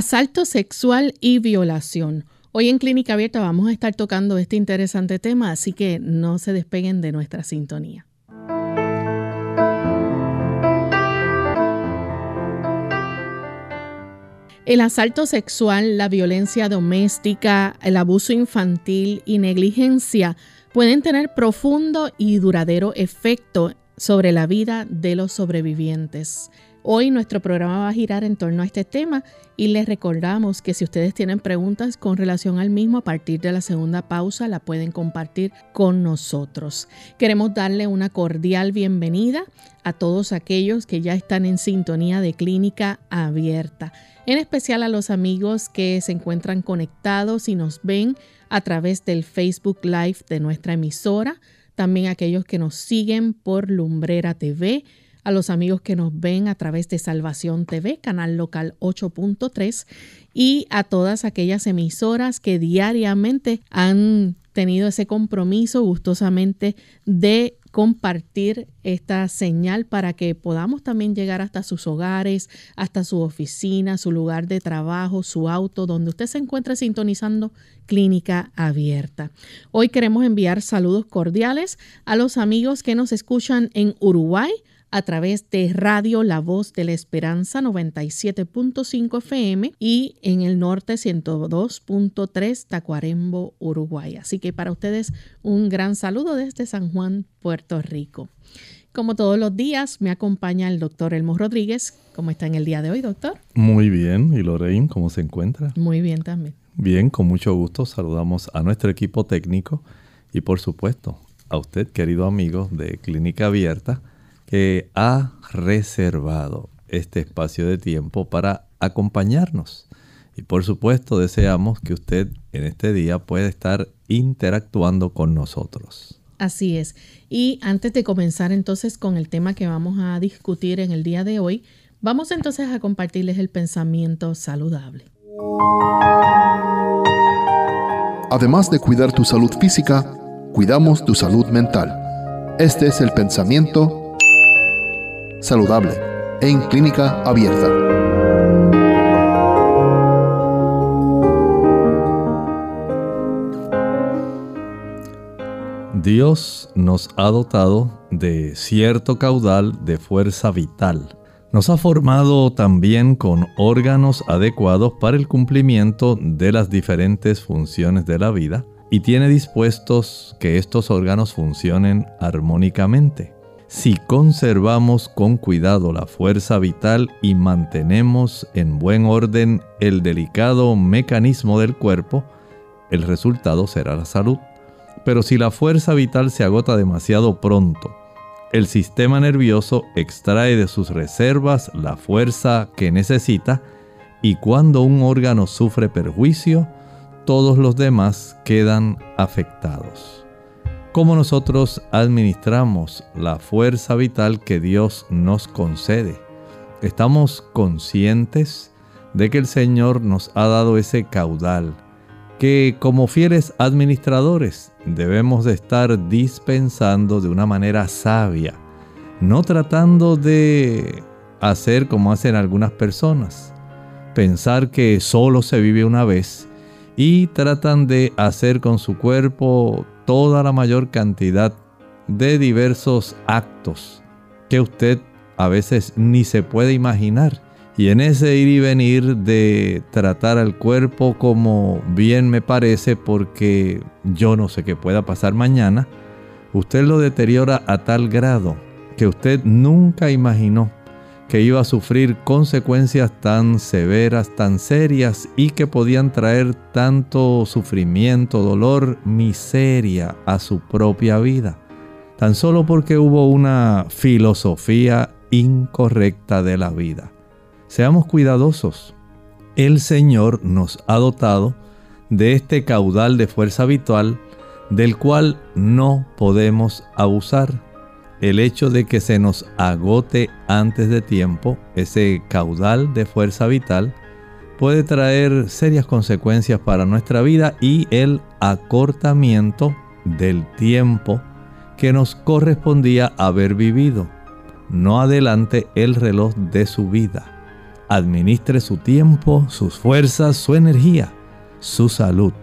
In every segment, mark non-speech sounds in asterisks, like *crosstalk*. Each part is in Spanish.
Asalto sexual y violación. Hoy en Clínica Abierta vamos a estar tocando este interesante tema, así que no se despeguen de nuestra sintonía. El asalto sexual, la violencia doméstica, el abuso infantil y negligencia pueden tener profundo y duradero efecto sobre la vida de los sobrevivientes. Hoy nuestro programa va a girar en torno a este tema y les recordamos que si ustedes tienen preguntas con relación al mismo, a partir de la segunda pausa la pueden compartir con nosotros. Queremos darle una cordial bienvenida a todos aquellos que ya están en sintonía de clínica abierta, en especial a los amigos que se encuentran conectados y nos ven a través del Facebook Live de nuestra emisora, también aquellos que nos siguen por Lumbrera TV a los amigos que nos ven a través de Salvación TV, canal local 8.3, y a todas aquellas emisoras que diariamente han tenido ese compromiso gustosamente de compartir esta señal para que podamos también llegar hasta sus hogares, hasta su oficina, su lugar de trabajo, su auto, donde usted se encuentre sintonizando Clínica Abierta. Hoy queremos enviar saludos cordiales a los amigos que nos escuchan en Uruguay, a través de Radio La Voz de la Esperanza 97.5 FM y en el norte 102.3 Tacuarembo, Uruguay. Así que para ustedes un gran saludo desde San Juan, Puerto Rico. Como todos los días, me acompaña el doctor Elmo Rodríguez. ¿Cómo está en el día de hoy, doctor? Muy bien. ¿Y Lorraine, cómo se encuentra? Muy bien también. Bien, con mucho gusto saludamos a nuestro equipo técnico y por supuesto a usted, querido amigo de Clínica Abierta que ha reservado este espacio de tiempo para acompañarnos. Y por supuesto deseamos que usted en este día pueda estar interactuando con nosotros. Así es. Y antes de comenzar entonces con el tema que vamos a discutir en el día de hoy, vamos entonces a compartirles el pensamiento saludable. Además de cuidar tu salud física, cuidamos tu salud mental. Este es el pensamiento saludable en clínica abierta. Dios nos ha dotado de cierto caudal de fuerza vital. Nos ha formado también con órganos adecuados para el cumplimiento de las diferentes funciones de la vida y tiene dispuestos que estos órganos funcionen armónicamente si conservamos con cuidado la fuerza vital y mantenemos en buen orden el delicado mecanismo del cuerpo, el resultado será la salud. Pero si la fuerza vital se agota demasiado pronto, el sistema nervioso extrae de sus reservas la fuerza que necesita y cuando un órgano sufre perjuicio, todos los demás quedan afectados cómo nosotros administramos la fuerza vital que Dios nos concede. Estamos conscientes de que el Señor nos ha dado ese caudal, que como fieles administradores debemos de estar dispensando de una manera sabia, no tratando de hacer como hacen algunas personas, pensar que solo se vive una vez y tratan de hacer con su cuerpo toda la mayor cantidad de diversos actos que usted a veces ni se puede imaginar. Y en ese ir y venir de tratar al cuerpo como bien me parece porque yo no sé qué pueda pasar mañana, usted lo deteriora a tal grado que usted nunca imaginó que iba a sufrir consecuencias tan severas, tan serias y que podían traer tanto sufrimiento, dolor, miseria a su propia vida. Tan solo porque hubo una filosofía incorrecta de la vida. Seamos cuidadosos. El Señor nos ha dotado de este caudal de fuerza vital del cual no podemos abusar. El hecho de que se nos agote antes de tiempo ese caudal de fuerza vital puede traer serias consecuencias para nuestra vida y el acortamiento del tiempo que nos correspondía haber vivido. No adelante el reloj de su vida. Administre su tiempo, sus fuerzas, su energía, su salud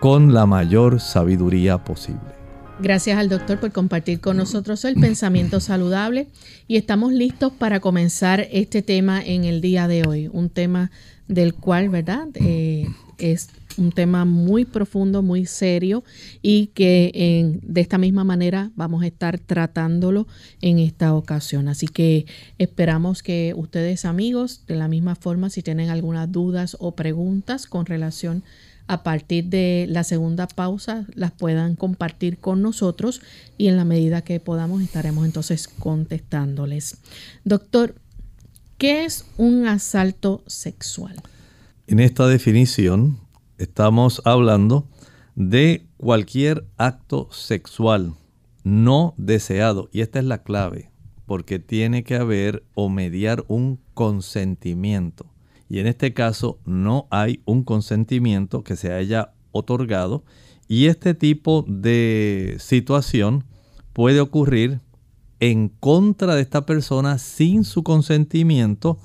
con la mayor sabiduría posible. Gracias al doctor por compartir con nosotros el pensamiento saludable y estamos listos para comenzar este tema en el día de hoy, un tema del cual, ¿verdad? Eh, es un tema muy profundo, muy serio y que de esta misma manera vamos a estar tratándolo en esta ocasión. Así que esperamos que ustedes amigos, de la misma forma, si tienen algunas dudas o preguntas con relación a partir de la segunda pausa, las puedan compartir con nosotros y en la medida que podamos estaremos entonces contestándoles. Doctor, ¿qué es un asalto sexual? En esta definición estamos hablando de cualquier acto sexual no deseado. Y esta es la clave, porque tiene que haber o mediar un consentimiento. Y en este caso no hay un consentimiento que se haya otorgado. Y este tipo de situación puede ocurrir en contra de esta persona sin su consentimiento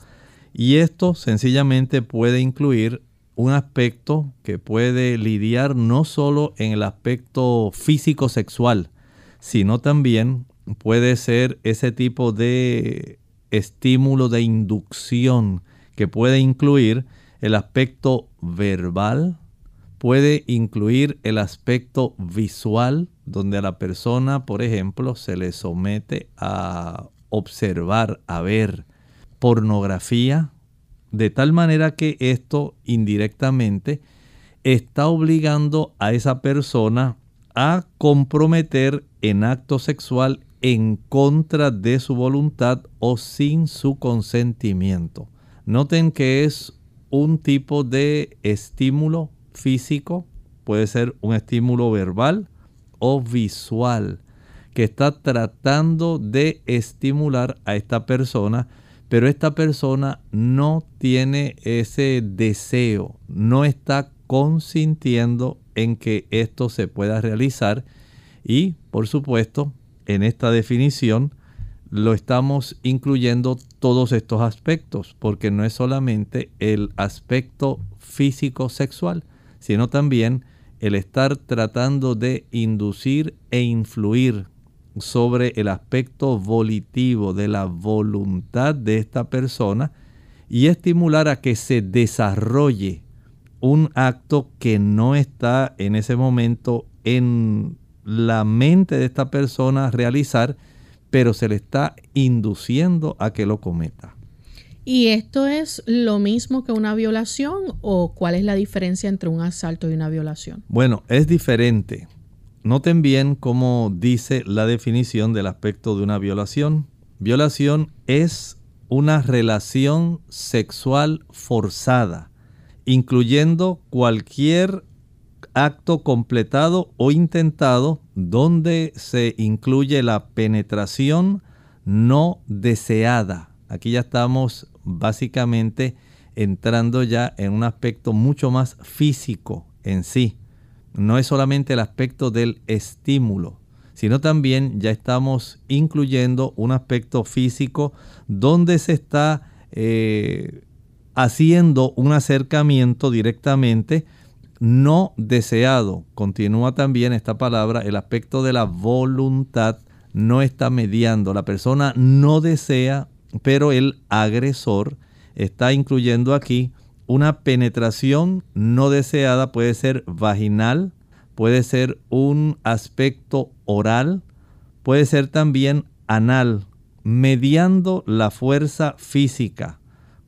y esto sencillamente puede incluir un aspecto que puede lidiar no solo en el aspecto físico sexual, sino también puede ser ese tipo de estímulo de inducción que puede incluir el aspecto verbal, puede incluir el aspecto visual, donde a la persona, por ejemplo, se le somete a observar, a ver pornografía, de tal manera que esto indirectamente está obligando a esa persona a comprometer en acto sexual en contra de su voluntad o sin su consentimiento. Noten que es un tipo de estímulo físico, puede ser un estímulo verbal o visual, que está tratando de estimular a esta persona pero esta persona no tiene ese deseo, no está consintiendo en que esto se pueda realizar. Y por supuesto en esta definición lo estamos incluyendo todos estos aspectos porque no es solamente el aspecto físico sexual sino también el estar tratando de inducir e influir sobre el aspecto volitivo de la voluntad de esta persona y estimular a que se desarrolle un acto que no está en ese momento en la mente de esta persona realizar, pero se le está induciendo a que lo cometa. ¿Y esto es lo mismo que una violación o cuál es la diferencia entre un asalto y una violación? Bueno, es diferente. Noten bien cómo dice la definición del aspecto de una violación. Violación es una relación sexual forzada, incluyendo cualquier acto completado o intentado donde se incluye la penetración no deseada. Aquí ya estamos básicamente entrando ya en un aspecto mucho más físico en sí no es solamente el aspecto del estímulo, sino también ya estamos incluyendo un aspecto físico donde se está eh, haciendo un acercamiento directamente no deseado. Continúa también esta palabra, el aspecto de la voluntad no está mediando. La persona no desea, pero el agresor está incluyendo aquí una penetración no deseada puede ser vaginal, puede ser un aspecto oral, puede ser también anal, mediando la fuerza física,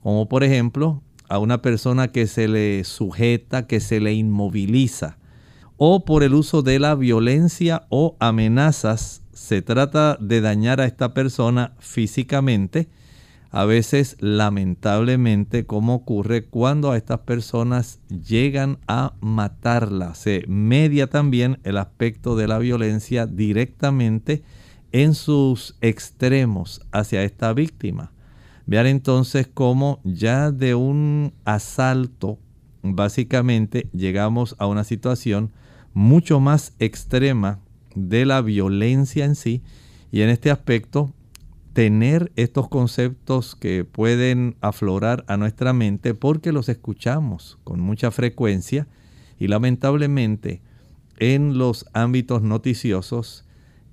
como por ejemplo a una persona que se le sujeta, que se le inmoviliza, o por el uso de la violencia o amenazas se trata de dañar a esta persona físicamente, a veces lamentablemente como ocurre cuando a estas personas llegan a matarla. Se media también el aspecto de la violencia directamente en sus extremos hacia esta víctima. Vean entonces cómo ya de un asalto básicamente llegamos a una situación mucho más extrema de la violencia en sí. Y en este aspecto tener estos conceptos que pueden aflorar a nuestra mente porque los escuchamos con mucha frecuencia y lamentablemente en los ámbitos noticiosos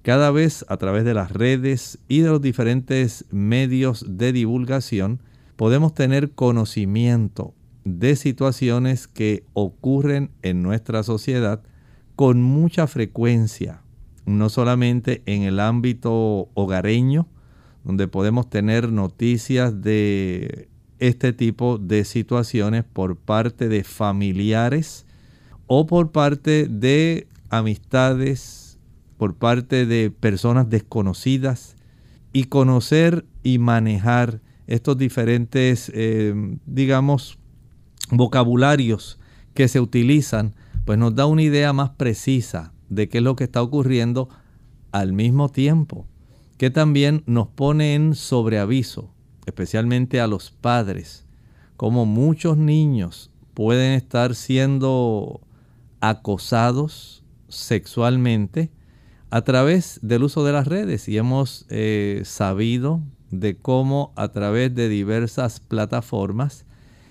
cada vez a través de las redes y de los diferentes medios de divulgación podemos tener conocimiento de situaciones que ocurren en nuestra sociedad con mucha frecuencia, no solamente en el ámbito hogareño, donde podemos tener noticias de este tipo de situaciones por parte de familiares o por parte de amistades, por parte de personas desconocidas y conocer y manejar estos diferentes, eh, digamos, vocabularios que se utilizan, pues nos da una idea más precisa de qué es lo que está ocurriendo al mismo tiempo que también nos pone en sobreaviso, especialmente a los padres, como muchos niños pueden estar siendo acosados sexualmente a través del uso de las redes y hemos eh, sabido de cómo a través de diversas plataformas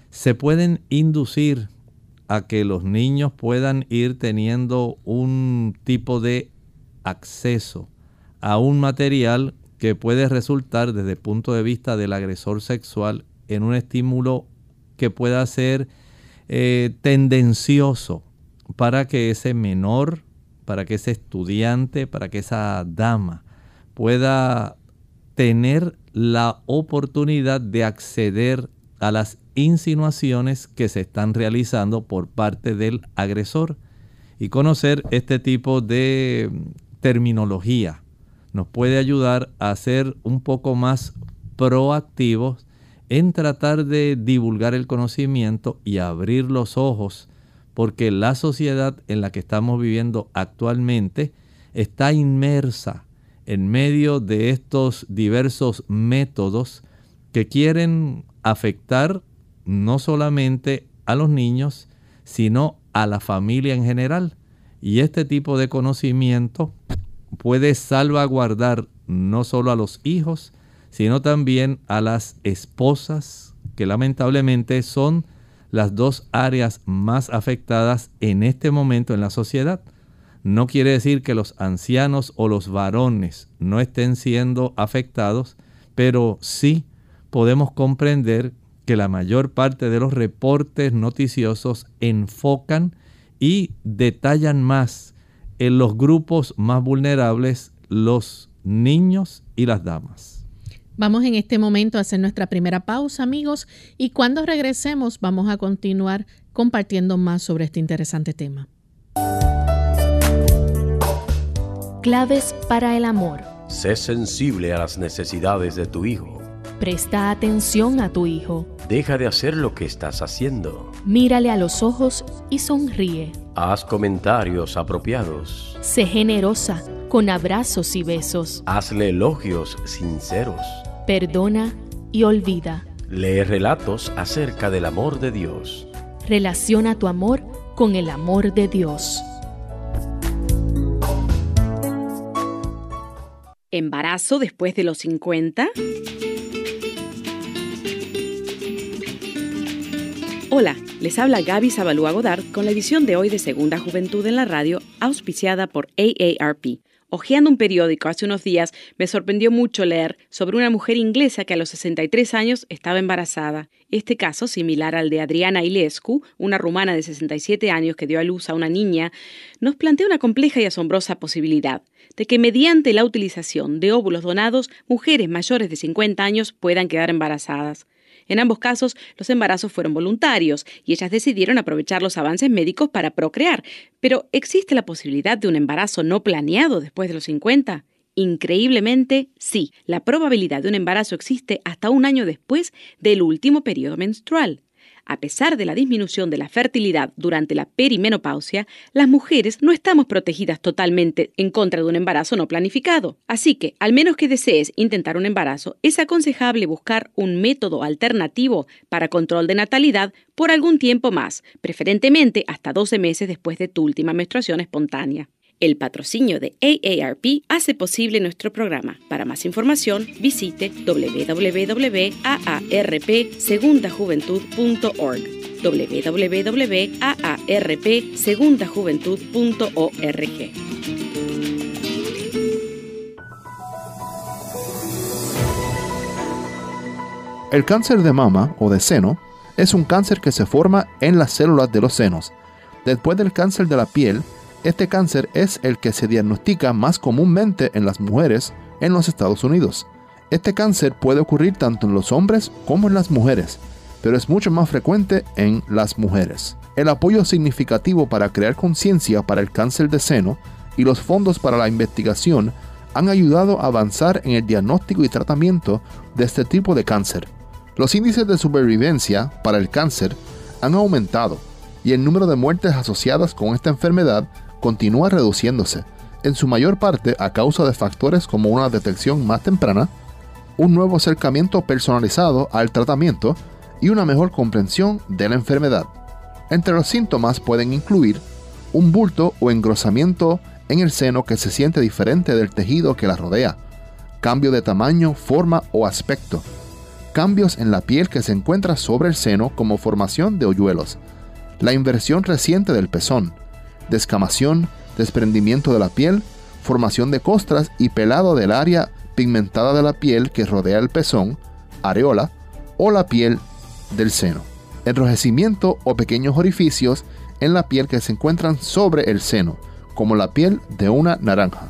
se pueden inducir a que los niños puedan ir teniendo un tipo de acceso a un material que puede resultar desde el punto de vista del agresor sexual en un estímulo que pueda ser eh, tendencioso para que ese menor, para que ese estudiante, para que esa dama pueda tener la oportunidad de acceder a las insinuaciones que se están realizando por parte del agresor y conocer este tipo de terminología. Nos puede ayudar a ser un poco más proactivos en tratar de divulgar el conocimiento y abrir los ojos, porque la sociedad en la que estamos viviendo actualmente está inmersa en medio de estos diversos métodos que quieren afectar no solamente a los niños, sino a la familia en general. Y este tipo de conocimiento puede salvaguardar no solo a los hijos, sino también a las esposas, que lamentablemente son las dos áreas más afectadas en este momento en la sociedad. No quiere decir que los ancianos o los varones no estén siendo afectados, pero sí podemos comprender que la mayor parte de los reportes noticiosos enfocan y detallan más en los grupos más vulnerables, los niños y las damas. Vamos en este momento a hacer nuestra primera pausa, amigos, y cuando regresemos vamos a continuar compartiendo más sobre este interesante tema. Claves para el amor. Sé sensible a las necesidades de tu hijo. Presta atención a tu hijo. Deja de hacer lo que estás haciendo. Mírale a los ojos y sonríe. Haz comentarios apropiados. Sé generosa con abrazos y besos. Hazle elogios sinceros. Perdona y olvida. Lee relatos acerca del amor de Dios. Relaciona tu amor con el amor de Dios. ¿Embarazo después de los 50? Hola, les habla Gaby Zabalúa Godard con la edición de hoy de Segunda Juventud en la Radio, auspiciada por AARP. Ojeando un periódico hace unos días, me sorprendió mucho leer sobre una mujer inglesa que a los 63 años estaba embarazada. Este caso, similar al de Adriana Ilescu, una rumana de 67 años que dio a luz a una niña, nos plantea una compleja y asombrosa posibilidad de que mediante la utilización de óvulos donados, mujeres mayores de 50 años puedan quedar embarazadas. En ambos casos, los embarazos fueron voluntarios y ellas decidieron aprovechar los avances médicos para procrear. Pero ¿existe la posibilidad de un embarazo no planeado después de los 50? Increíblemente, sí, la probabilidad de un embarazo existe hasta un año después del último periodo menstrual. A pesar de la disminución de la fertilidad durante la perimenopausia, las mujeres no estamos protegidas totalmente en contra de un embarazo no planificado. Así que, al menos que desees intentar un embarazo, es aconsejable buscar un método alternativo para control de natalidad por algún tiempo más, preferentemente hasta 12 meses después de tu última menstruación espontánea. El patrocinio de AARP hace posible nuestro programa. Para más información, visite www.aarpsegundajuventud.org www.aarpsegundajuventud.org El cáncer de mama o de seno es un cáncer que se forma en las células de los senos. Después del cáncer de la piel, este cáncer es el que se diagnostica más comúnmente en las mujeres en los Estados Unidos. Este cáncer puede ocurrir tanto en los hombres como en las mujeres, pero es mucho más frecuente en las mujeres. El apoyo significativo para crear conciencia para el cáncer de seno y los fondos para la investigación han ayudado a avanzar en el diagnóstico y tratamiento de este tipo de cáncer. Los índices de supervivencia para el cáncer han aumentado y el número de muertes asociadas con esta enfermedad continúa reduciéndose, en su mayor parte a causa de factores como una detección más temprana, un nuevo acercamiento personalizado al tratamiento y una mejor comprensión de la enfermedad. Entre los síntomas pueden incluir un bulto o engrosamiento en el seno que se siente diferente del tejido que la rodea, cambio de tamaño, forma o aspecto, cambios en la piel que se encuentra sobre el seno como formación de hoyuelos, la inversión reciente del pezón, descamación, desprendimiento de la piel, formación de costras y pelado del área pigmentada de la piel que rodea el pezón, areola o la piel del seno. Enrojecimiento o pequeños orificios en la piel que se encuentran sobre el seno, como la piel de una naranja.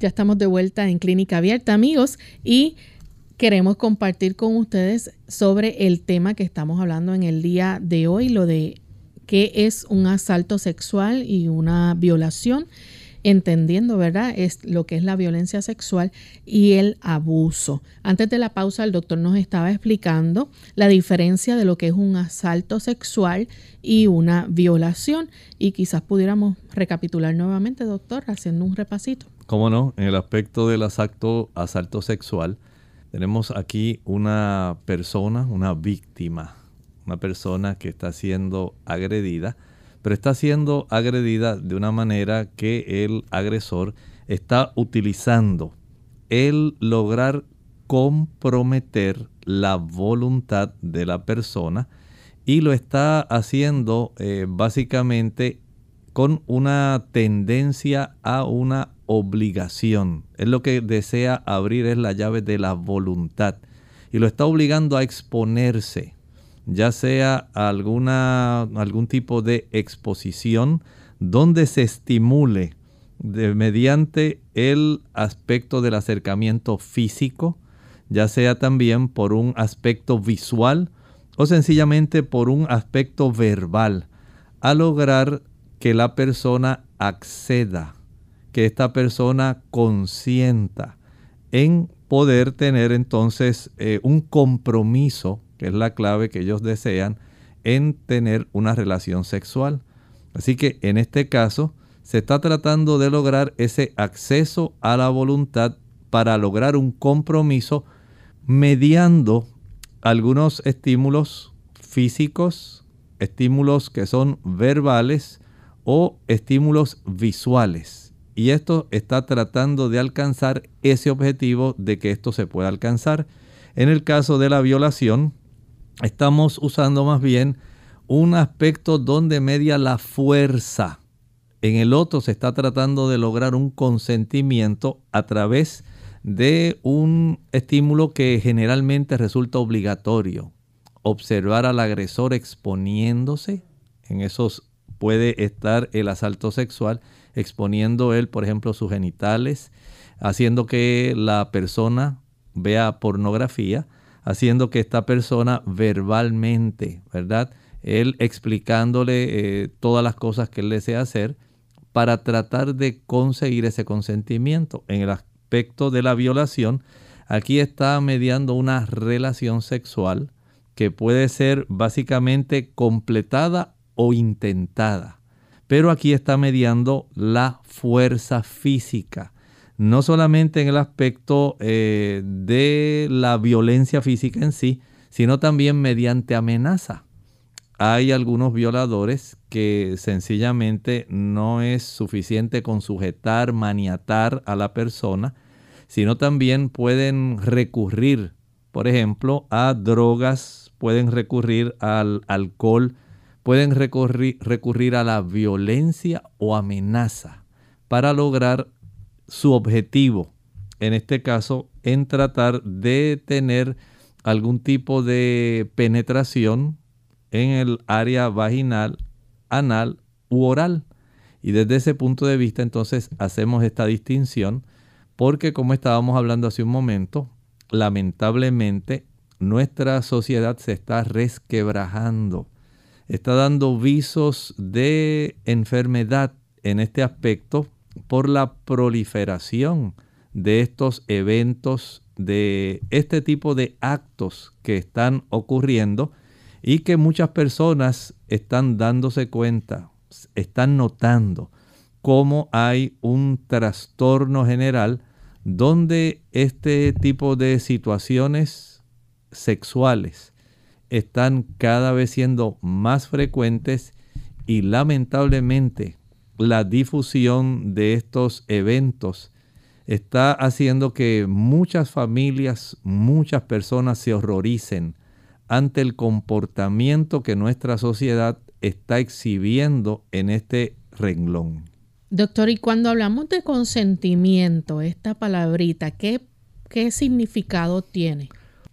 Ya estamos de vuelta en Clínica Abierta, amigos, y queremos compartir con ustedes sobre el tema que estamos hablando en el día de hoy, lo de qué es un asalto sexual y una violación, entendiendo, ¿verdad?, es lo que es la violencia sexual y el abuso. Antes de la pausa, el doctor nos estaba explicando la diferencia de lo que es un asalto sexual y una violación. Y quizás pudiéramos recapitular nuevamente, doctor, haciendo un repasito cómo no, en el aspecto del asalto, asalto sexual, tenemos aquí una persona, una víctima, una persona que está siendo agredida, pero está siendo agredida de una manera que el agresor está utilizando el lograr comprometer la voluntad de la persona y lo está haciendo eh, básicamente con una tendencia a una obligación. Es lo que desea abrir, es la llave de la voluntad. Y lo está obligando a exponerse, ya sea alguna, algún tipo de exposición donde se estimule mediante el aspecto del acercamiento físico, ya sea también por un aspecto visual o sencillamente por un aspecto verbal, a lograr que la persona acceda que esta persona consienta en poder tener entonces eh, un compromiso, que es la clave que ellos desean, en tener una relación sexual. Así que en este caso se está tratando de lograr ese acceso a la voluntad para lograr un compromiso mediando algunos estímulos físicos, estímulos que son verbales o estímulos visuales. Y esto está tratando de alcanzar ese objetivo de que esto se pueda alcanzar. En el caso de la violación, estamos usando más bien un aspecto donde media la fuerza. En el otro se está tratando de lograr un consentimiento a través de un estímulo que generalmente resulta obligatorio. Observar al agresor exponiéndose, en esos puede estar el asalto sexual, exponiendo él, por ejemplo, sus genitales, haciendo que la persona vea pornografía, haciendo que esta persona verbalmente, ¿verdad? Él explicándole eh, todas las cosas que él desea hacer para tratar de conseguir ese consentimiento. En el aspecto de la violación, aquí está mediando una relación sexual que puede ser básicamente completada o intentada. Pero aquí está mediando la fuerza física no solamente en el aspecto eh, de la violencia física en sí, sino también mediante amenaza. Hay algunos violadores que sencillamente no es suficiente con sujetar, maniatar a la persona, sino también pueden recurrir, por ejemplo, a drogas, pueden recurrir al alcohol, pueden recurrir, recurrir a la violencia o amenaza para lograr su objetivo, en este caso, en tratar de tener algún tipo de penetración en el área vaginal, anal u oral. Y desde ese punto de vista entonces hacemos esta distinción porque como estábamos hablando hace un momento, lamentablemente nuestra sociedad se está resquebrajando, está dando visos de enfermedad en este aspecto por la proliferación de estos eventos, de este tipo de actos que están ocurriendo y que muchas personas están dándose cuenta, están notando cómo hay un trastorno general donde este tipo de situaciones sexuales están cada vez siendo más frecuentes y lamentablemente la difusión de estos eventos está haciendo que muchas familias, muchas personas se horroricen ante el comportamiento que nuestra sociedad está exhibiendo en este renglón. Doctor, y cuando hablamos de consentimiento, esta palabrita, ¿qué, qué significado tiene?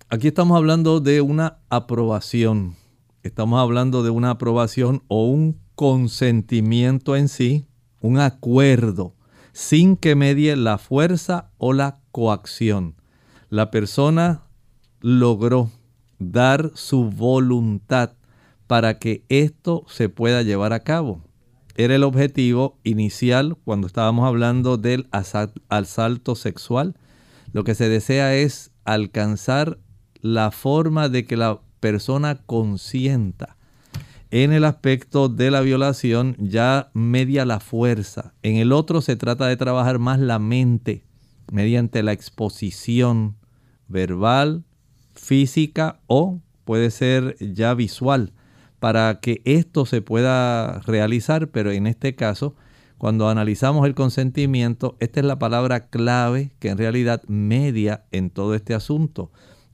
Aquí estamos hablando de una aprobación. Estamos hablando de una aprobación o un consentimiento en sí, un acuerdo, sin que medie la fuerza o la coacción. La persona logró dar su voluntad para que esto se pueda llevar a cabo. Era el objetivo inicial cuando estábamos hablando del asalto sexual. Lo que se desea es alcanzar la forma de que la persona consienta en el aspecto de la violación ya media la fuerza. En el otro se trata de trabajar más la mente mediante la exposición verbal, física o puede ser ya visual para que esto se pueda realizar, pero en este caso, cuando analizamos el consentimiento, esta es la palabra clave que en realidad media en todo este asunto.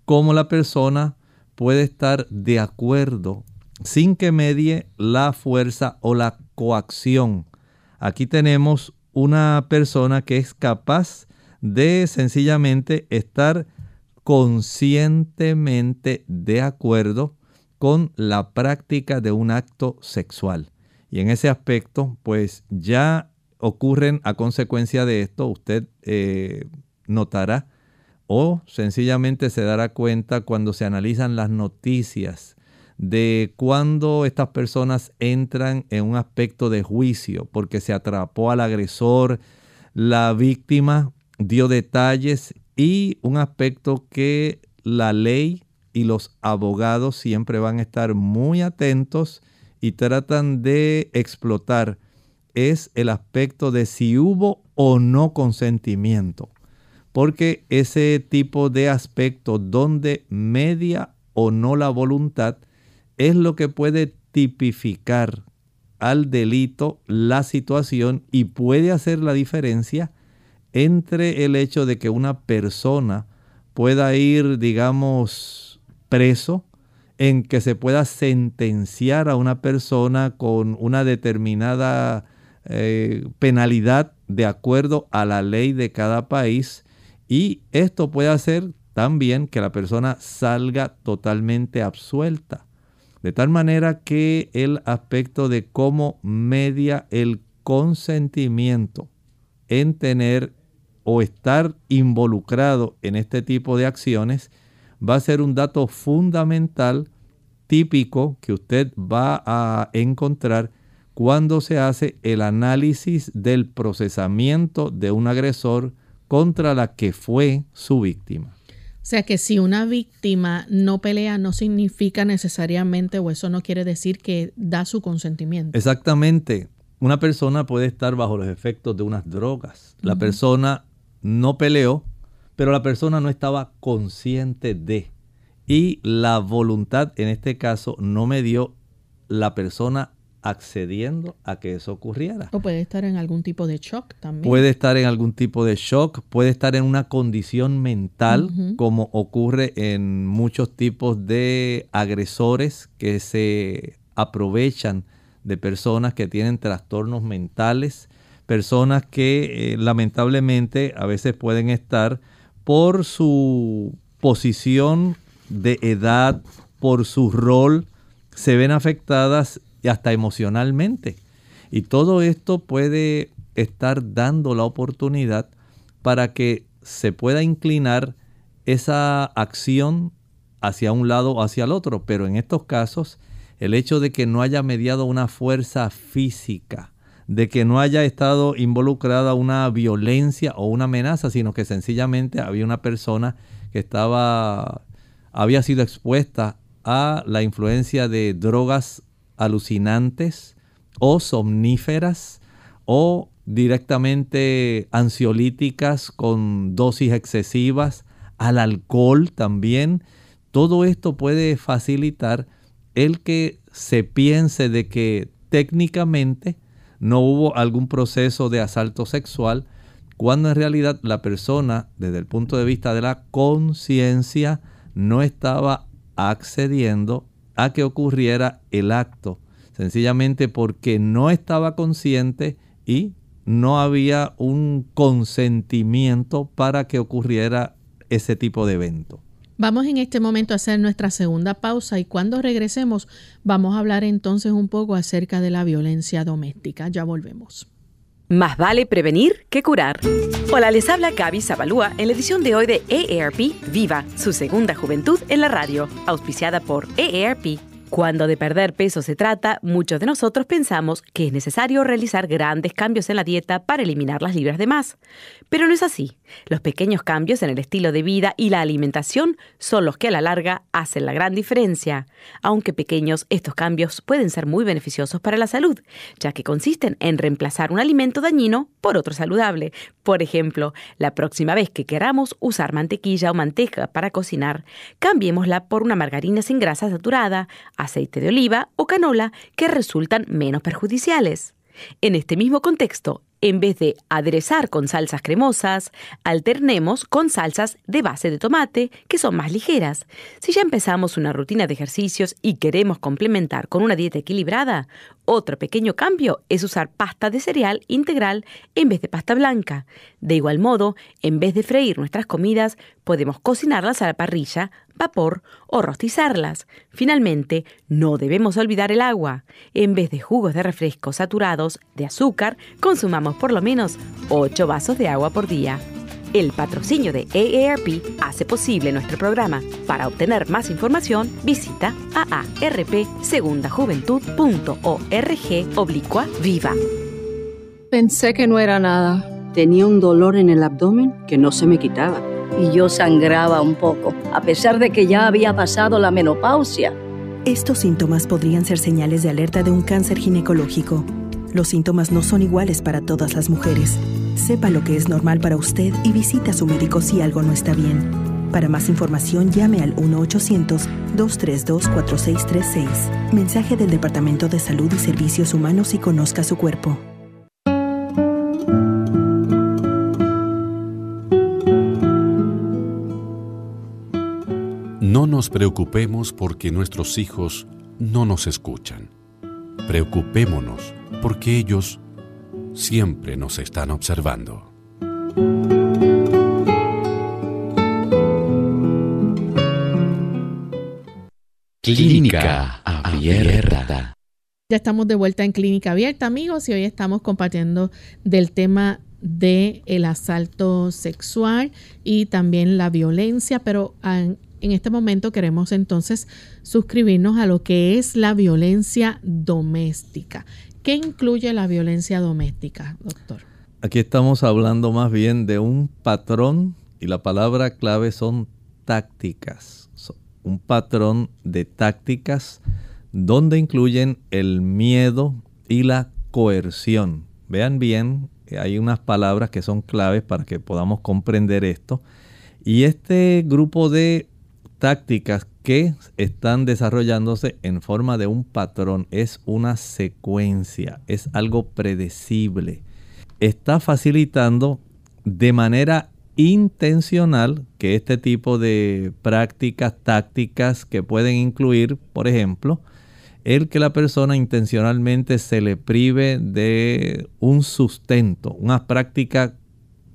Cómo la persona puede estar de acuerdo sin que medie la fuerza o la coacción. Aquí tenemos una persona que es capaz de sencillamente estar conscientemente de acuerdo con la práctica de un acto sexual. Y en ese aspecto, pues ya ocurren a consecuencia de esto, usted eh, notará o sencillamente se dará cuenta cuando se analizan las noticias de cuando estas personas entran en un aspecto de juicio porque se atrapó al agresor, la víctima dio detalles y un aspecto que la ley y los abogados siempre van a estar muy atentos y tratan de explotar es el aspecto de si hubo o no consentimiento. Porque ese tipo de aspecto donde media o no la voluntad es lo que puede tipificar al delito la situación y puede hacer la diferencia entre el hecho de que una persona pueda ir, digamos, preso, en que se pueda sentenciar a una persona con una determinada eh, penalidad de acuerdo a la ley de cada país y esto puede hacer también que la persona salga totalmente absuelta. De tal manera que el aspecto de cómo media el consentimiento en tener o estar involucrado en este tipo de acciones va a ser un dato fundamental, típico, que usted va a encontrar cuando se hace el análisis del procesamiento de un agresor contra la que fue su víctima. O sea que si una víctima no pelea no significa necesariamente o eso no quiere decir que da su consentimiento. Exactamente. Una persona puede estar bajo los efectos de unas drogas. La persona no peleó, pero la persona no estaba consciente de. Y la voluntad en este caso no me dio la persona accediendo a que eso ocurriera. O puede estar en algún tipo de shock también. Puede estar en algún tipo de shock, puede estar en una condición mental, como ocurre en muchos tipos de agresores que se aprovechan de personas que tienen trastornos mentales, personas que eh, lamentablemente a veces pueden estar por su posición de edad, por su rol, se ven afectadas y hasta emocionalmente. Y todo esto puede estar dando la oportunidad para que se pueda inclinar esa acción hacia un lado o hacia el otro. Pero en estos casos, el hecho de que no haya mediado una fuerza física, de que no haya estado involucrada una violencia o una amenaza, sino que sencillamente había una persona que estaba, había sido expuesta a la influencia de drogas alucinantes o somníferas o directamente ansiolíticas con dosis excesivas, al alcohol también. Todo esto puede facilitar el que se piense de que técnicamente no hubo algún proceso de asalto sexual, cuando en realidad la persona, desde el punto de vista de la conciencia, no estaba accediendo a que ocurriera el acto, sencillamente porque no estaba consciente y no había un consentimiento para que ocurriera ese tipo de evento. Vamos en este momento a hacer nuestra segunda pausa y cuando regresemos vamos a hablar entonces un poco acerca de la violencia doméstica. Ya volvemos. Más vale prevenir que curar. Hola, les habla Gaby Zabalúa en la edición de hoy de AARP Viva, su segunda juventud en la radio, auspiciada por AARP. Cuando de perder peso se trata, muchos de nosotros pensamos que es necesario realizar grandes cambios en la dieta para eliminar las libras de más. Pero no es así. Los pequeños cambios en el estilo de vida y la alimentación son los que a la larga hacen la gran diferencia. Aunque pequeños, estos cambios pueden ser muy beneficiosos para la salud, ya que consisten en reemplazar un alimento dañino por otro saludable. Por ejemplo, la próxima vez que queramos usar mantequilla o manteca para cocinar, cambiémosla por una margarina sin grasa saturada, aceite de oliva o canola que resultan menos perjudiciales. En este mismo contexto, en vez de aderezar con salsas cremosas, alternemos con salsas de base de tomate, que son más ligeras. Si ya empezamos una rutina de ejercicios y queremos complementar con una dieta equilibrada, otro pequeño cambio es usar pasta de cereal integral en vez de pasta blanca. De igual modo, en vez de freír nuestras comidas, podemos cocinarlas a la parrilla, vapor o rostizarlas. Finalmente, no debemos olvidar el agua. En vez de jugos de refresco saturados de azúcar, consumamos por lo menos 8 vasos de agua por día. El patrocinio de AARP hace posible nuestro programa. Para obtener más información, visita aarpsegundajuventud.org oblicua viva. Pensé que no era nada. Tenía un dolor en el abdomen que no se me quitaba. Y yo sangraba un poco, a pesar de que ya había pasado la menopausia. Estos síntomas podrían ser señales de alerta de un cáncer ginecológico. Los síntomas no son iguales para todas las mujeres. Sepa lo que es normal para usted y visita a su médico si algo no está bien. Para más información llame al 1-800-232-4636. Mensaje del Departamento de Salud y Servicios Humanos y conozca su cuerpo. Nos preocupemos porque nuestros hijos no nos escuchan. Preocupémonos porque ellos siempre nos están observando. Clínica Abierta. Ya estamos de vuelta en Clínica Abierta, amigos, y hoy estamos compartiendo del tema de el asalto sexual y también la violencia, pero en, en este momento queremos entonces suscribirnos a lo que es la violencia doméstica. ¿Qué incluye la violencia doméstica, doctor? Aquí estamos hablando más bien de un patrón y la palabra clave son tácticas. Un patrón de tácticas donde incluyen el miedo y la coerción. Vean bien, hay unas palabras que son claves para que podamos comprender esto. Y este grupo de tácticas que están desarrollándose en forma de un patrón, es una secuencia, es algo predecible. Está facilitando de manera intencional que este tipo de prácticas, tácticas que pueden incluir, por ejemplo, el que la persona intencionalmente se le prive de un sustento, una práctica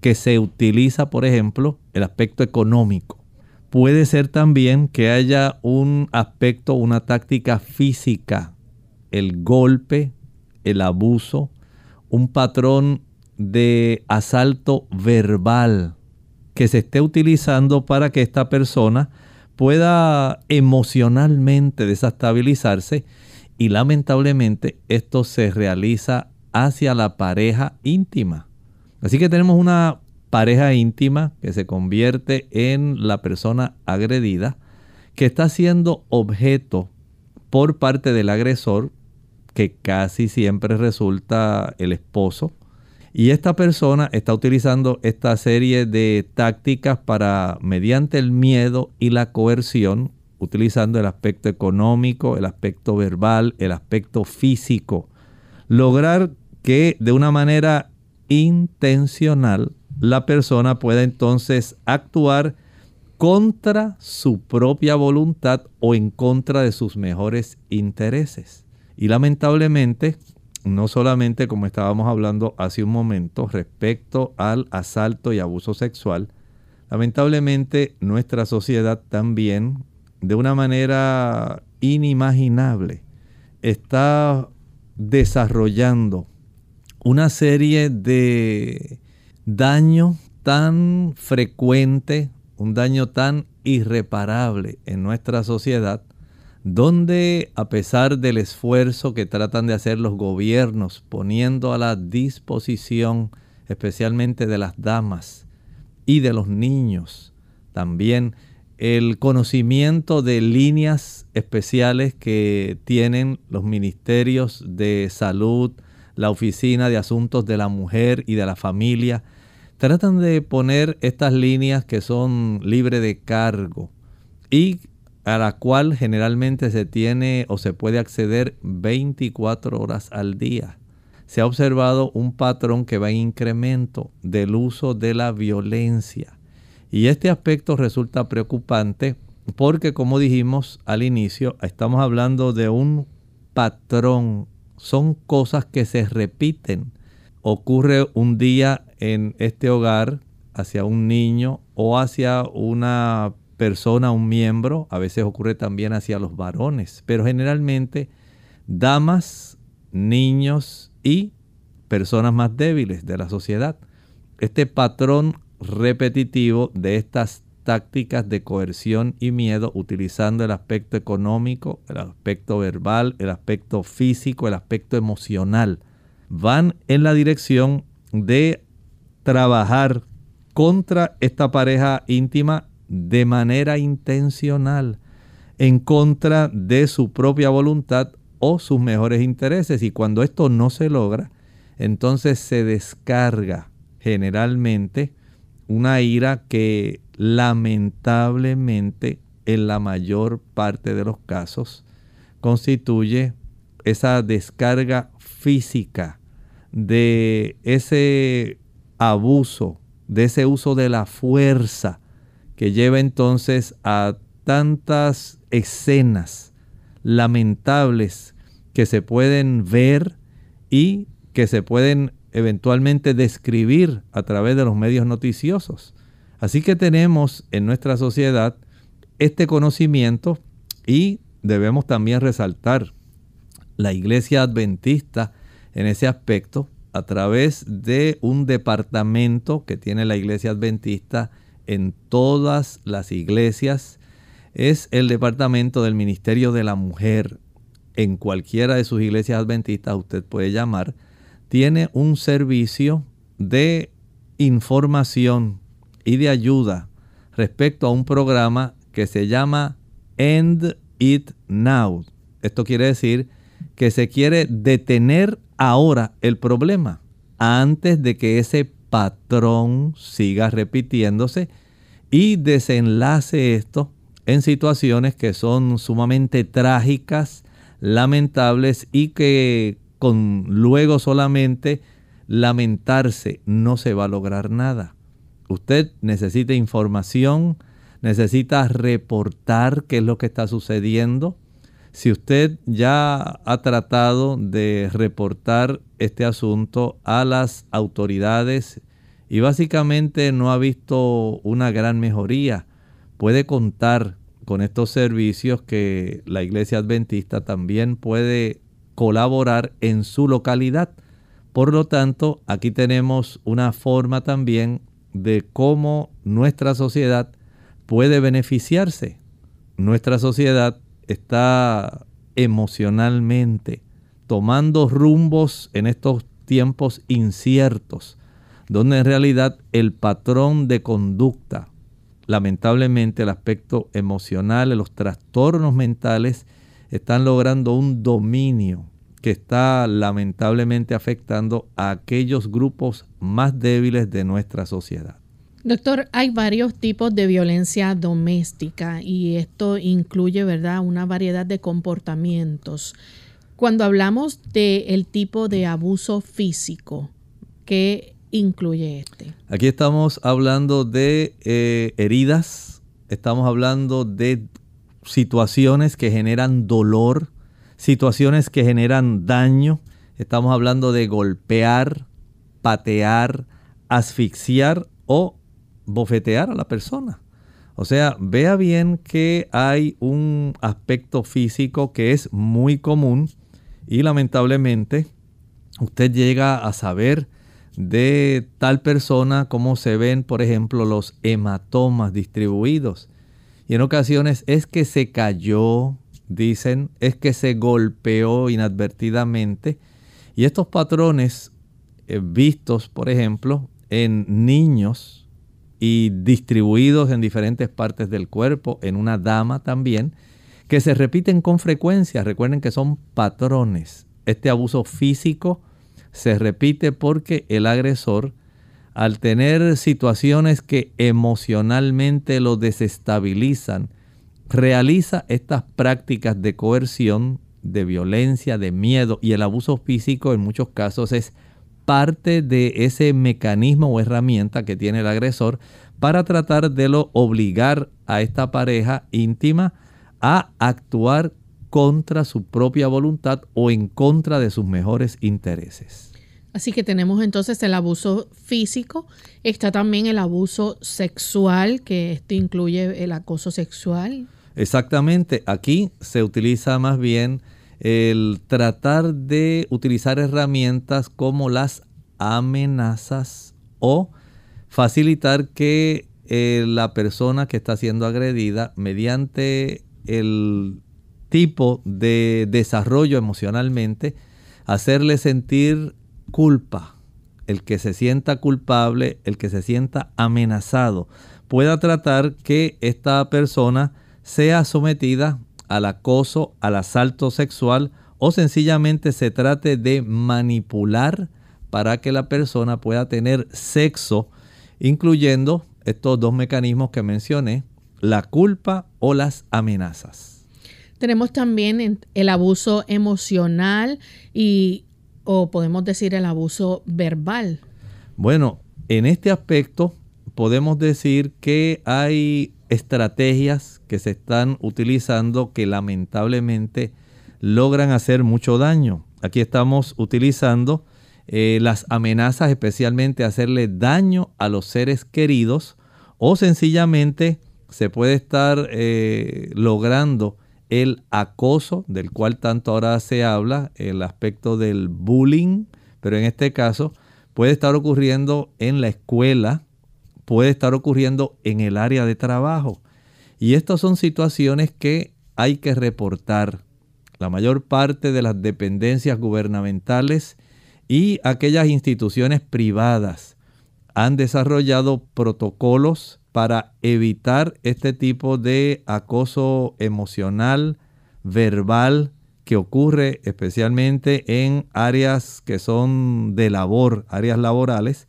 que se utiliza, por ejemplo, el aspecto económico Puede ser también que haya un aspecto, una táctica física, el golpe, el abuso, un patrón de asalto verbal que se esté utilizando para que esta persona pueda emocionalmente desestabilizarse y lamentablemente esto se realiza hacia la pareja íntima. Así que tenemos una pareja íntima que se convierte en la persona agredida, que está siendo objeto por parte del agresor, que casi siempre resulta el esposo. Y esta persona está utilizando esta serie de tácticas para, mediante el miedo y la coerción, utilizando el aspecto económico, el aspecto verbal, el aspecto físico, lograr que de una manera intencional la persona pueda entonces actuar contra su propia voluntad o en contra de sus mejores intereses. Y lamentablemente, no solamente como estábamos hablando hace un momento respecto al asalto y abuso sexual, lamentablemente nuestra sociedad también, de una manera inimaginable, está desarrollando una serie de daño tan frecuente, un daño tan irreparable en nuestra sociedad, donde a pesar del esfuerzo que tratan de hacer los gobiernos poniendo a la disposición especialmente de las damas y de los niños, también el conocimiento de líneas especiales que tienen los ministerios de salud, la Oficina de Asuntos de la Mujer y de la Familia, tratan de poner estas líneas que son libre de cargo y a la cual generalmente se tiene o se puede acceder 24 horas al día. Se ha observado un patrón que va en incremento del uso de la violencia. Y este aspecto resulta preocupante porque, como dijimos al inicio, estamos hablando de un patrón. Son cosas que se repiten ocurre un día en este hogar hacia un niño o hacia una persona, un miembro, a veces ocurre también hacia los varones, pero generalmente damas, niños y personas más débiles de la sociedad. Este patrón repetitivo de estas tácticas de coerción y miedo utilizando el aspecto económico, el aspecto verbal, el aspecto físico, el aspecto emocional van en la dirección de trabajar contra esta pareja íntima de manera intencional, en contra de su propia voluntad o sus mejores intereses. Y cuando esto no se logra, entonces se descarga generalmente una ira que lamentablemente en la mayor parte de los casos constituye esa descarga física de ese abuso, de ese uso de la fuerza que lleva entonces a tantas escenas lamentables que se pueden ver y que se pueden eventualmente describir a través de los medios noticiosos. Así que tenemos en nuestra sociedad este conocimiento y debemos también resaltar la iglesia adventista en ese aspecto a través de un departamento que tiene la iglesia adventista en todas las iglesias. Es el departamento del Ministerio de la Mujer. En cualquiera de sus iglesias adventistas usted puede llamar. Tiene un servicio de información y de ayuda respecto a un programa que se llama End It Now. Esto quiere decir que se quiere detener ahora el problema antes de que ese patrón siga repitiéndose y desenlace esto en situaciones que son sumamente trágicas, lamentables y que con luego solamente lamentarse no se va a lograr nada. Usted necesita información, necesita reportar qué es lo que está sucediendo. Si usted ya ha tratado de reportar este asunto a las autoridades y básicamente no ha visto una gran mejoría, puede contar con estos servicios que la iglesia adventista también puede colaborar en su localidad. Por lo tanto, aquí tenemos una forma también de cómo nuestra sociedad puede beneficiarse. Nuestra sociedad está emocionalmente tomando rumbos en estos tiempos inciertos, donde en realidad el patrón de conducta, lamentablemente el aspecto emocional, los trastornos mentales, están logrando un dominio que está lamentablemente afectando a aquellos grupos más débiles de nuestra sociedad. Doctor, hay varios tipos de violencia doméstica y esto incluye, ¿verdad?, una variedad de comportamientos. Cuando hablamos del tipo de abuso físico, ¿qué incluye este? Aquí estamos hablando de eh, heridas, estamos hablando de situaciones que generan dolor, situaciones que generan daño. Estamos hablando de golpear, patear, asfixiar o bofetear a la persona. O sea, vea bien que hay un aspecto físico que es muy común y lamentablemente usted llega a saber de tal persona cómo se ven, por ejemplo, los hematomas distribuidos. Y en ocasiones es que se cayó, dicen, es que se golpeó inadvertidamente. Y estos patrones eh, vistos, por ejemplo, en niños y distribuidos en diferentes partes del cuerpo, en una dama también, que se repiten con frecuencia. Recuerden que son patrones. Este abuso físico se repite porque el agresor, al tener situaciones que emocionalmente lo desestabilizan, realiza estas prácticas de coerción, de violencia, de miedo y el abuso físico en muchos casos es parte de ese mecanismo o herramienta que tiene el agresor para tratar de lo obligar a esta pareja íntima a actuar contra su propia voluntad o en contra de sus mejores intereses. Así que tenemos entonces el abuso físico, está también el abuso sexual, que esto incluye el acoso sexual. Exactamente, aquí se utiliza más bien el tratar de utilizar herramientas como las amenazas o facilitar que eh, la persona que está siendo agredida mediante el tipo de desarrollo emocionalmente, hacerle sentir culpa, el que se sienta culpable, el que se sienta amenazado, pueda tratar que esta persona sea sometida al acoso, al asalto sexual o sencillamente se trate de manipular para que la persona pueda tener sexo, incluyendo estos dos mecanismos que mencioné, la culpa o las amenazas. Tenemos también el abuso emocional y, o podemos decir, el abuso verbal. Bueno, en este aspecto podemos decir que hay estrategias que se están utilizando que lamentablemente logran hacer mucho daño. Aquí estamos utilizando eh, las amenazas, especialmente hacerle daño a los seres queridos o sencillamente se puede estar eh, logrando el acoso del cual tanto ahora se habla, el aspecto del bullying, pero en este caso puede estar ocurriendo en la escuela, puede estar ocurriendo en el área de trabajo. Y estas son situaciones que hay que reportar. La mayor parte de las dependencias gubernamentales y aquellas instituciones privadas han desarrollado protocolos para evitar este tipo de acoso emocional, verbal, que ocurre especialmente en áreas que son de labor, áreas laborales,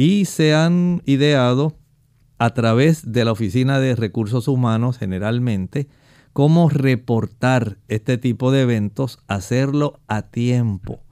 y se han ideado a través de la Oficina de Recursos Humanos generalmente cómo reportar este tipo de eventos, hacerlo a tiempo,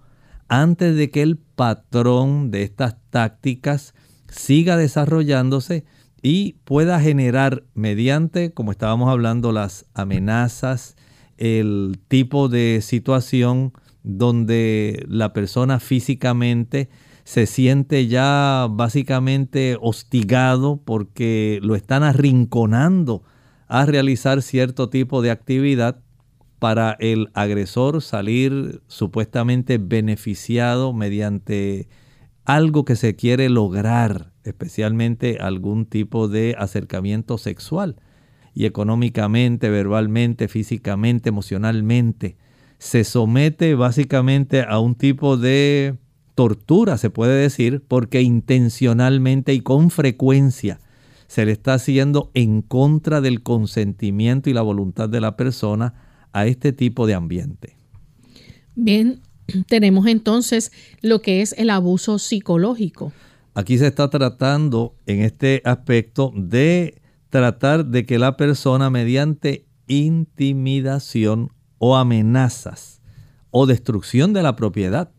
antes de que el patrón de estas tácticas siga desarrollándose y pueda generar mediante, como estábamos hablando, las amenazas, el tipo de situación donde la persona físicamente se siente ya básicamente hostigado porque lo están arrinconando a realizar cierto tipo de actividad para el agresor salir supuestamente beneficiado mediante algo que se quiere lograr, especialmente algún tipo de acercamiento sexual. Y económicamente, verbalmente, físicamente, emocionalmente, se somete básicamente a un tipo de tortura, se puede decir, porque intencionalmente y con frecuencia se le está haciendo en contra del consentimiento y la voluntad de la persona a este tipo de ambiente. Bien, *clears throat* tenemos entonces lo que es el abuso psicológico. Aquí se está tratando en este aspecto de tratar de que la persona mediante intimidación o amenazas o destrucción de la propiedad,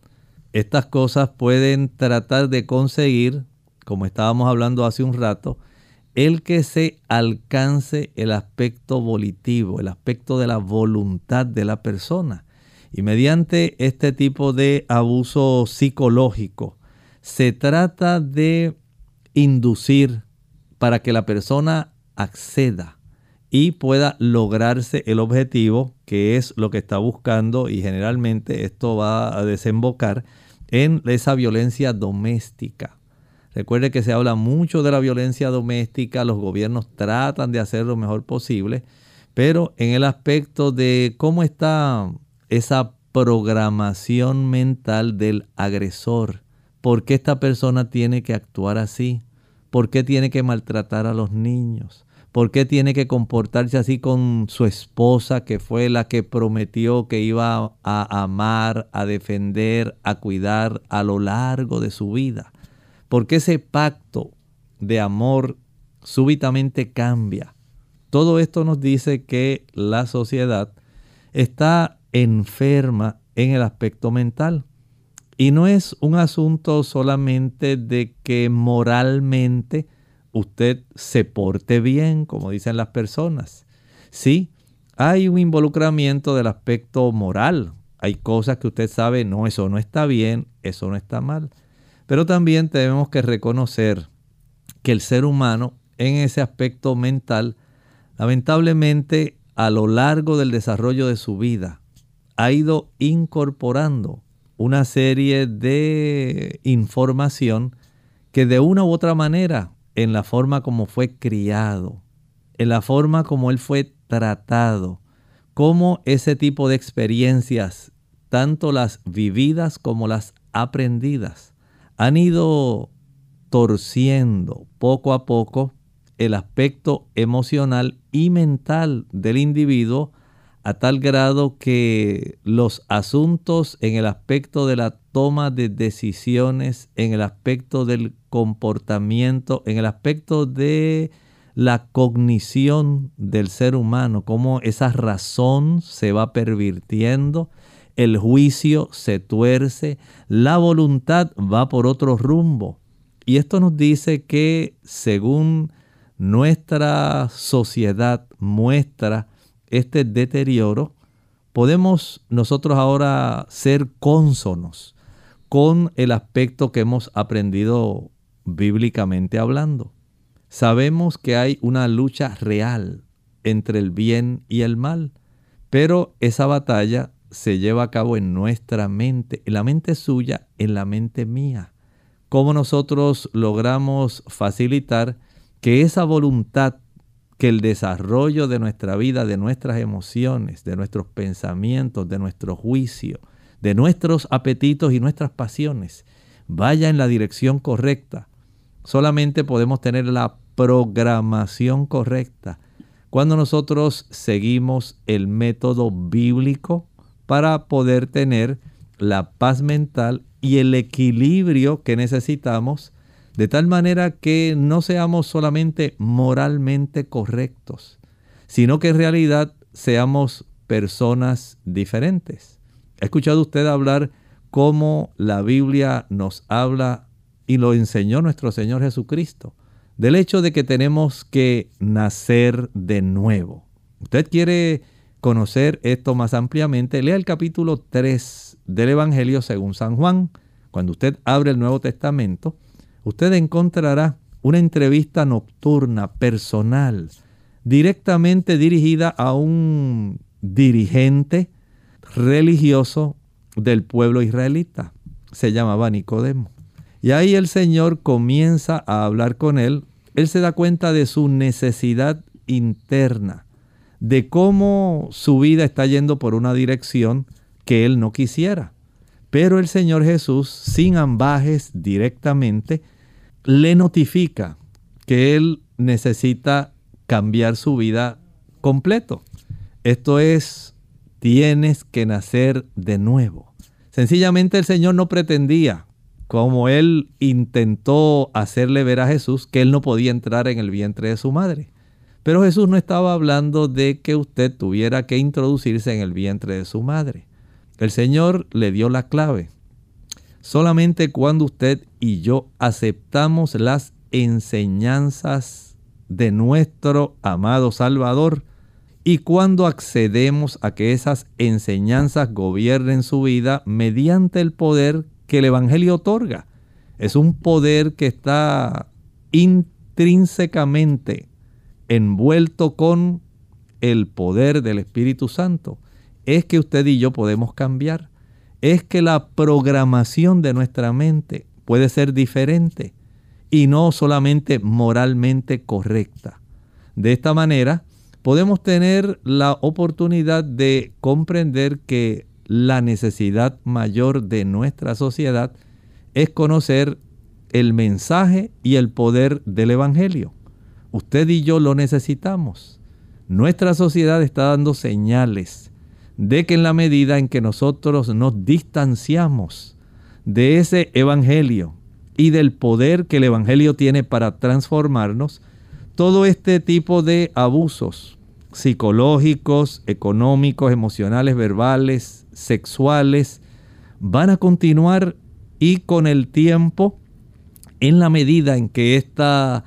estas cosas pueden tratar de conseguir, como estábamos hablando hace un rato, el que se alcance el aspecto volitivo, el aspecto de la voluntad de la persona. Y mediante este tipo de abuso psicológico, se trata de inducir para que la persona acceda y pueda lograrse el objetivo que es lo que está buscando y generalmente esto va a desembocar en esa violencia doméstica. Recuerde que se habla mucho de la violencia doméstica, los gobiernos tratan de hacer lo mejor posible, pero en el aspecto de cómo está esa programación mental del agresor. ¿Por qué esta persona tiene que actuar así? ¿Por qué tiene que maltratar a los niños? ¿Por qué tiene que comportarse así con su esposa, que fue la que prometió que iba a amar, a defender, a cuidar a lo largo de su vida? ¿Por qué ese pacto de amor súbitamente cambia? Todo esto nos dice que la sociedad está enferma en el aspecto mental. Y no es un asunto solamente de que moralmente usted se porte bien, como dicen las personas. Sí, hay un involucramiento del aspecto moral. Hay cosas que usted sabe, no, eso no está bien, eso no está mal. Pero también tenemos que reconocer que el ser humano en ese aspecto mental, lamentablemente a lo largo del desarrollo de su vida, ha ido incorporando una serie de información que de una u otra manera, en la forma como fue criado, en la forma como él fue tratado, como ese tipo de experiencias, tanto las vividas como las aprendidas, han ido torciendo poco a poco el aspecto emocional y mental del individuo a tal grado que los asuntos en el aspecto de la toma de decisiones, en el aspecto del comportamiento, en el aspecto de la cognición del ser humano, cómo esa razón se va pervirtiendo, el juicio se tuerce, la voluntad va por otro rumbo. Y esto nos dice que según nuestra sociedad muestra este deterioro, podemos nosotros ahora ser cónsonos con el aspecto que hemos aprendido bíblicamente hablando. Sabemos que hay una lucha real entre el bien y el mal, pero esa batalla se lleva a cabo en nuestra mente, en la mente suya, en la mente mía. ¿Cómo nosotros logramos facilitar que esa voluntad que el desarrollo de nuestra vida, de nuestras emociones, de nuestros pensamientos, de nuestro juicio, de nuestros apetitos y nuestras pasiones vaya en la dirección correcta. Solamente podemos tener la programación correcta cuando nosotros seguimos el método bíblico para poder tener la paz mental y el equilibrio que necesitamos de tal manera que no seamos solamente moralmente correctos, sino que en realidad seamos personas diferentes. ¿Ha escuchado usted hablar cómo la Biblia nos habla y lo enseñó nuestro Señor Jesucristo? Del hecho de que tenemos que nacer de nuevo. Usted quiere conocer esto más ampliamente, lea el capítulo 3 del Evangelio según San Juan. Cuando usted abre el Nuevo Testamento, usted encontrará una entrevista nocturna, personal, directamente dirigida a un dirigente religioso del pueblo israelita. Se llamaba Nicodemo. Y ahí el Señor comienza a hablar con él. Él se da cuenta de su necesidad interna, de cómo su vida está yendo por una dirección que él no quisiera. Pero el Señor Jesús, sin ambajes directamente, le notifica que él necesita cambiar su vida completo. Esto es, tienes que nacer de nuevo. Sencillamente el Señor no pretendía, como él intentó hacerle ver a Jesús, que él no podía entrar en el vientre de su madre. Pero Jesús no estaba hablando de que usted tuviera que introducirse en el vientre de su madre. El Señor le dio la clave. Solamente cuando usted y yo aceptamos las enseñanzas de nuestro amado Salvador y cuando accedemos a que esas enseñanzas gobiernen su vida mediante el poder que el Evangelio otorga. Es un poder que está intrínsecamente envuelto con el poder del Espíritu Santo es que usted y yo podemos cambiar. Es que la programación de nuestra mente puede ser diferente y no solamente moralmente correcta. De esta manera, podemos tener la oportunidad de comprender que la necesidad mayor de nuestra sociedad es conocer el mensaje y el poder del Evangelio. Usted y yo lo necesitamos. Nuestra sociedad está dando señales de que en la medida en que nosotros nos distanciamos de ese evangelio y del poder que el evangelio tiene para transformarnos, todo este tipo de abusos psicológicos, económicos, emocionales, verbales, sexuales, van a continuar y con el tiempo, en la medida en que esta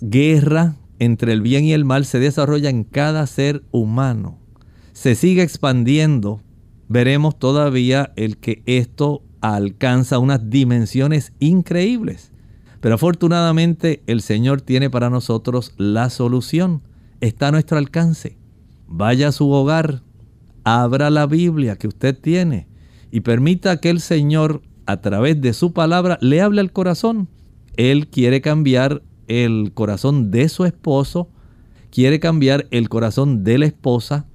guerra entre el bien y el mal se desarrolla en cada ser humano, se sigue expandiendo, veremos todavía el que esto alcanza unas dimensiones increíbles. Pero afortunadamente el Señor tiene para nosotros la solución. Está a nuestro alcance. Vaya a su hogar, abra la Biblia que usted tiene y permita que el Señor a través de su palabra le hable al corazón. Él quiere cambiar el corazón de su esposo, quiere cambiar el corazón de la esposa,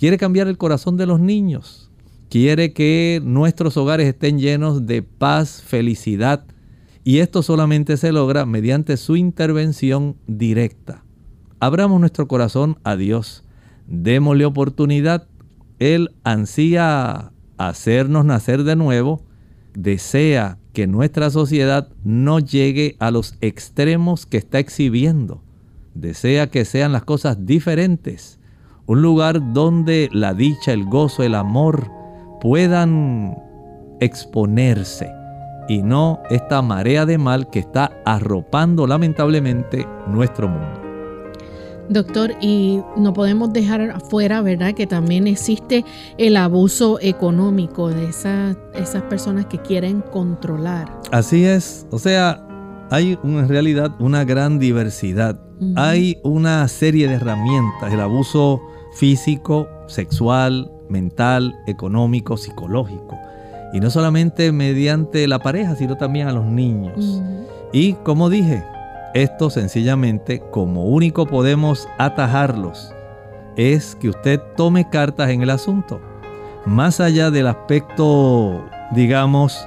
Quiere cambiar el corazón de los niños. Quiere que nuestros hogares estén llenos de paz, felicidad. Y esto solamente se logra mediante su intervención directa. Abramos nuestro corazón a Dios. Démosle oportunidad Él ansía hacernos nacer de nuevo, desea que nuestra sociedad no llegue a los extremos que está exhibiendo. Desea que sean las cosas diferentes. Un lugar donde la dicha, el gozo, el amor puedan exponerse y no esta marea de mal que está arropando lamentablemente nuestro mundo. Doctor, y no podemos dejar afuera, ¿verdad?, que también existe el abuso económico de esas, esas personas que quieren controlar. Así es, o sea, hay en realidad una gran diversidad. Hay una serie de herramientas, el abuso físico, sexual, mental, económico, psicológico. Y no solamente mediante la pareja, sino también a los niños. Y como dije, esto sencillamente, como único podemos atajarlos, es que usted tome cartas en el asunto. Más allá del aspecto, digamos,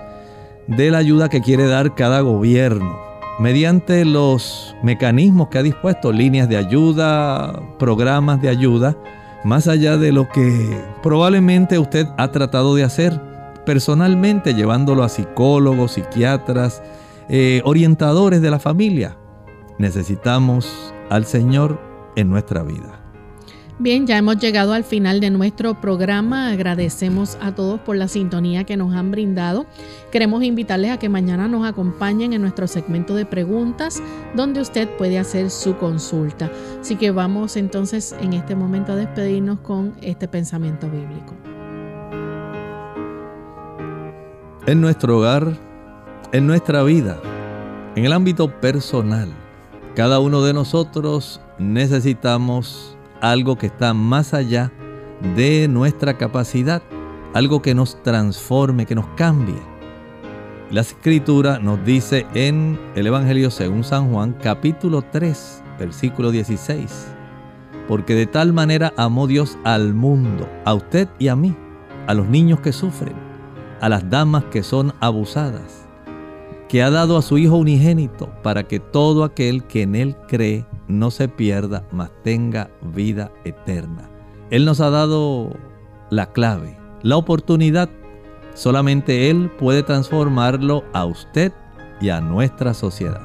de la ayuda que quiere dar cada gobierno, mediante los mecanismos que ha dispuesto, líneas de ayuda, programas de ayuda, más allá de lo que probablemente usted ha tratado de hacer personalmente, llevándolo a psicólogos, psiquiatras, eh, orientadores de la familia necesitamos al Señor en nuestra vida. Bien, ya hemos llegado al final de nuestro programa. Agradecemos a todos por la sintonía que nos han brindado. Queremos invitarles a que mañana nos acompañen en nuestro segmento de preguntas donde usted puede hacer su consulta. Así que vamos entonces en este momento a despedirnos con este pensamiento bíblico. En nuestro hogar, en nuestra vida, en el ámbito personal, cada uno de nosotros necesitamos algo que está más allá de nuestra capacidad, algo que nos transforme, que nos cambie. La escritura nos dice en el Evangelio según San Juan capítulo 3, versículo 16, porque de tal manera amó Dios al mundo, a usted y a mí, a los niños que sufren, a las damas que son abusadas que ha dado a su Hijo unigénito para que todo aquel que en Él cree no se pierda, mas tenga vida eterna. Él nos ha dado la clave, la oportunidad. Solamente Él puede transformarlo a usted y a nuestra sociedad.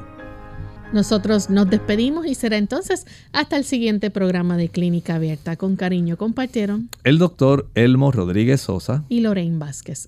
Nosotros nos despedimos y será entonces hasta el siguiente programa de Clínica Abierta. Con cariño compartieron el doctor Elmo Rodríguez Sosa y Lorraine Vázquez.